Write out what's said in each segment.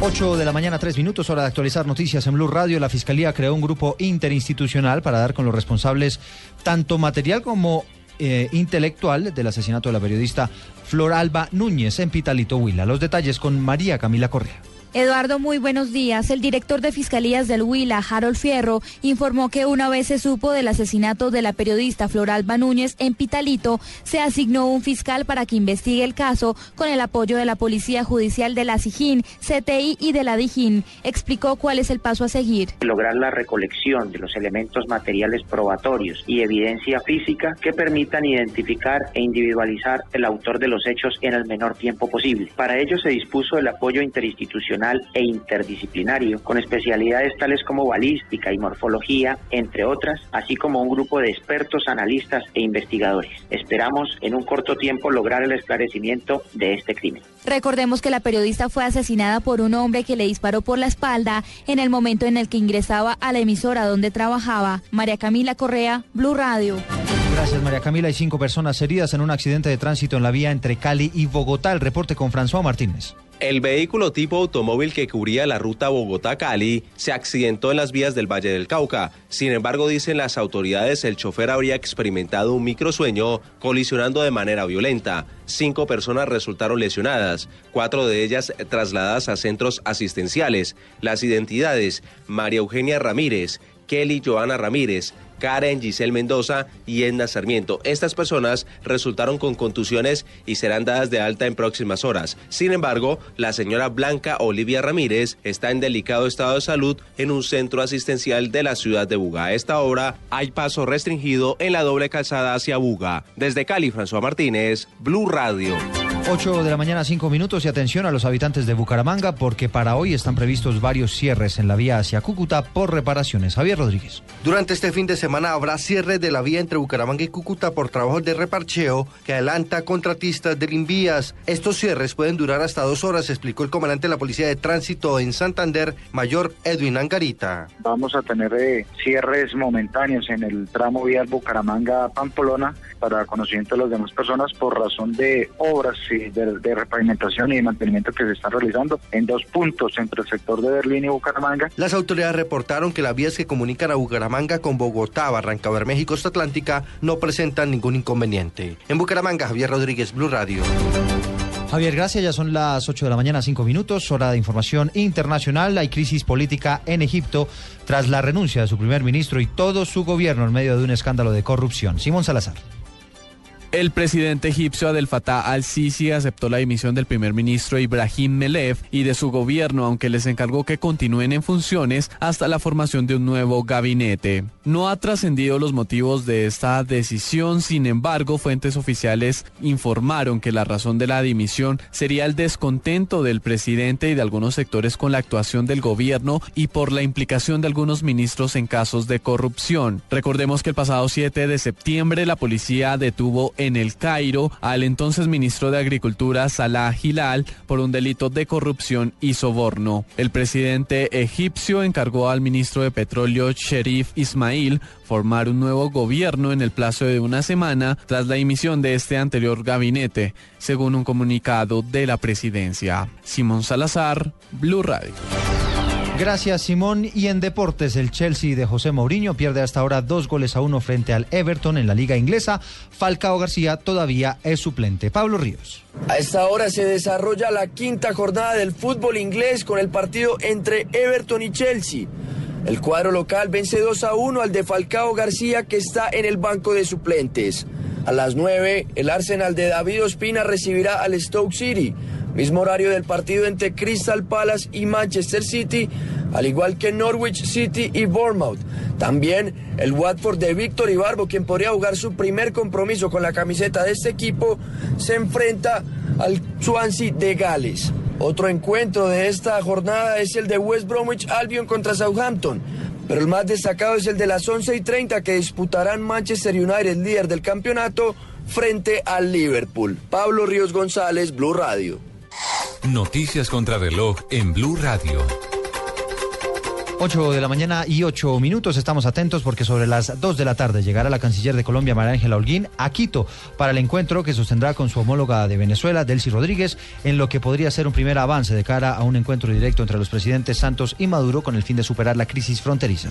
8 de la mañana, 3 minutos, hora de actualizar noticias en Blue Radio. La Fiscalía creó un grupo interinstitucional para dar con los responsables tanto material como eh, intelectual del asesinato de la periodista Flor Alba Núñez en Pitalito Huila. Los detalles con María Camila Correa. Eduardo, muy buenos días. El director de Fiscalías del Huila, Harold Fierro, informó que una vez se supo del asesinato de la periodista Floralba Núñez en Pitalito, se asignó un fiscal para que investigue el caso con el apoyo de la Policía Judicial de la SIJIN, CTI y de la DIJIN. Explicó cuál es el paso a seguir. Lograr la recolección de los elementos materiales probatorios y evidencia física que permitan identificar e individualizar el autor de los hechos en el menor tiempo posible. Para ello se dispuso el apoyo interinstitucional e interdisciplinario, con especialidades tales como balística y morfología, entre otras, así como un grupo de expertos, analistas e investigadores. Esperamos en un corto tiempo lograr el esclarecimiento de este crimen. Recordemos que la periodista fue asesinada por un hombre que le disparó por la espalda en el momento en el que ingresaba a la emisora donde trabajaba. María Camila Correa, Blue Radio. Gracias, María Camila. Hay cinco personas heridas en un accidente de tránsito en la vía entre Cali y Bogotá. El reporte con François Martínez. El vehículo tipo automóvil que cubría la ruta Bogotá-Cali se accidentó en las vías del Valle del Cauca. Sin embargo, dicen las autoridades, el chofer habría experimentado un microsueño colisionando de manera violenta. Cinco personas resultaron lesionadas, cuatro de ellas trasladadas a centros asistenciales. Las identidades, María Eugenia Ramírez, Kelly Joana Ramírez, Karen Giselle Mendoza y Edna Sarmiento. Estas personas resultaron con contusiones y serán dadas de alta en próximas horas. Sin embargo, la señora Blanca Olivia Ramírez está en delicado estado de salud en un centro asistencial de la ciudad de Buga. A esta hora hay paso restringido en la doble calzada hacia Buga. Desde Cali, François Martínez, Blue Radio. 8 de la mañana, 5 minutos y atención a los habitantes de Bucaramanga porque para hoy están previstos varios cierres en la vía hacia Cúcuta por reparaciones. Javier Rodríguez. Durante este fin de semana habrá cierre de la vía entre Bucaramanga y Cúcuta por trabajos de reparcheo que adelanta contratistas del Invías. Estos cierres pueden durar hasta dos horas, explicó el comandante de la Policía de Tránsito en Santander, Mayor Edwin Angarita. Vamos a tener eh, cierres momentáneos en el tramo vial Bucaramanga-Pamplona para conocimiento de las demás personas por razón de obras de, de, repavimentación y de mantenimiento que se están realizando en dos puntos entre el sector de Berlín y Bucaramanga. Las autoridades reportaron que las vías que comunican a Bucaramanga con Bogotá, Barranca Bermeja y Costa Atlántica no presentan ningún inconveniente. En Bucaramanga, Javier Rodríguez, Blue Radio. Javier, gracias. Ya son las 8 de la mañana, 5 minutos, hora de información internacional. Hay crisis política en Egipto tras la renuncia de su primer ministro y todo su gobierno en medio de un escándalo de corrupción. Simón Salazar. El presidente egipcio Abdel Fattah al-Sisi aceptó la dimisión del primer ministro Ibrahim Melev y de su gobierno, aunque les encargó que continúen en funciones hasta la formación de un nuevo gabinete. No ha trascendido los motivos de esta decisión, sin embargo, fuentes oficiales informaron que la razón de la dimisión sería el descontento del presidente y de algunos sectores con la actuación del gobierno y por la implicación de algunos ministros en casos de corrupción. Recordemos que el pasado 7 de septiembre la policía detuvo en el Cairo al entonces ministro de Agricultura Salah Hilal por un delito de corrupción y soborno. El presidente egipcio encargó al ministro de Petróleo Sherif Ismail formar un nuevo gobierno en el plazo de una semana tras la dimisión de este anterior gabinete, según un comunicado de la presidencia. Simón Salazar, Blue Radio. Gracias, Simón. Y en deportes, el Chelsea de José Mourinho pierde hasta ahora dos goles a uno frente al Everton en la Liga Inglesa. Falcao García todavía es suplente. Pablo Ríos. A esta hora se desarrolla la quinta jornada del fútbol inglés con el partido entre Everton y Chelsea. El cuadro local vence 2 a 1 al de Falcao García que está en el banco de suplentes. A las 9, el Arsenal de David Ospina recibirá al Stoke City. Mismo horario del partido entre Crystal Palace y Manchester City, al igual que Norwich City y Bournemouth. También el Watford de Víctor Ibarbo, quien podría jugar su primer compromiso con la camiseta de este equipo, se enfrenta al Swansea de Gales. Otro encuentro de esta jornada es el de West Bromwich Albion contra Southampton. Pero el más destacado es el de las 11 y 30 que disputarán Manchester United, líder del campeonato, frente al Liverpool. Pablo Ríos González, Blue Radio. Noticias contra reloj en Blue Radio. 8 de la mañana y 8 minutos. Estamos atentos porque sobre las 2 de la tarde llegará la canciller de Colombia, María Ángela Holguín, a Quito para el encuentro que sostendrá con su homóloga de Venezuela, Delcy Rodríguez, en lo que podría ser un primer avance de cara a un encuentro directo entre los presidentes Santos y Maduro con el fin de superar la crisis fronteriza.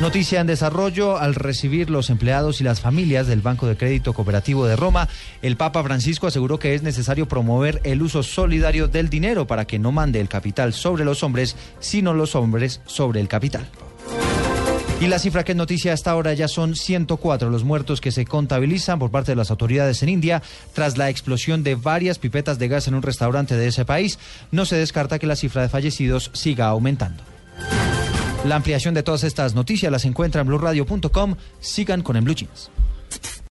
Noticia en desarrollo, al recibir los empleados y las familias del Banco de Crédito Cooperativo de Roma, el Papa Francisco aseguró que es necesario promover el uso solidario del dinero para que no mande el capital sobre los hombres, sino los hombres sobre el capital. Y la cifra que es noticia hasta ahora ya son 104 los muertos que se contabilizan por parte de las autoridades en India tras la explosión de varias pipetas de gas en un restaurante de ese país. No se descarta que la cifra de fallecidos siga aumentando. La ampliación de todas estas noticias las encuentra en blueradio.com. Sigan con el Blue Jeans.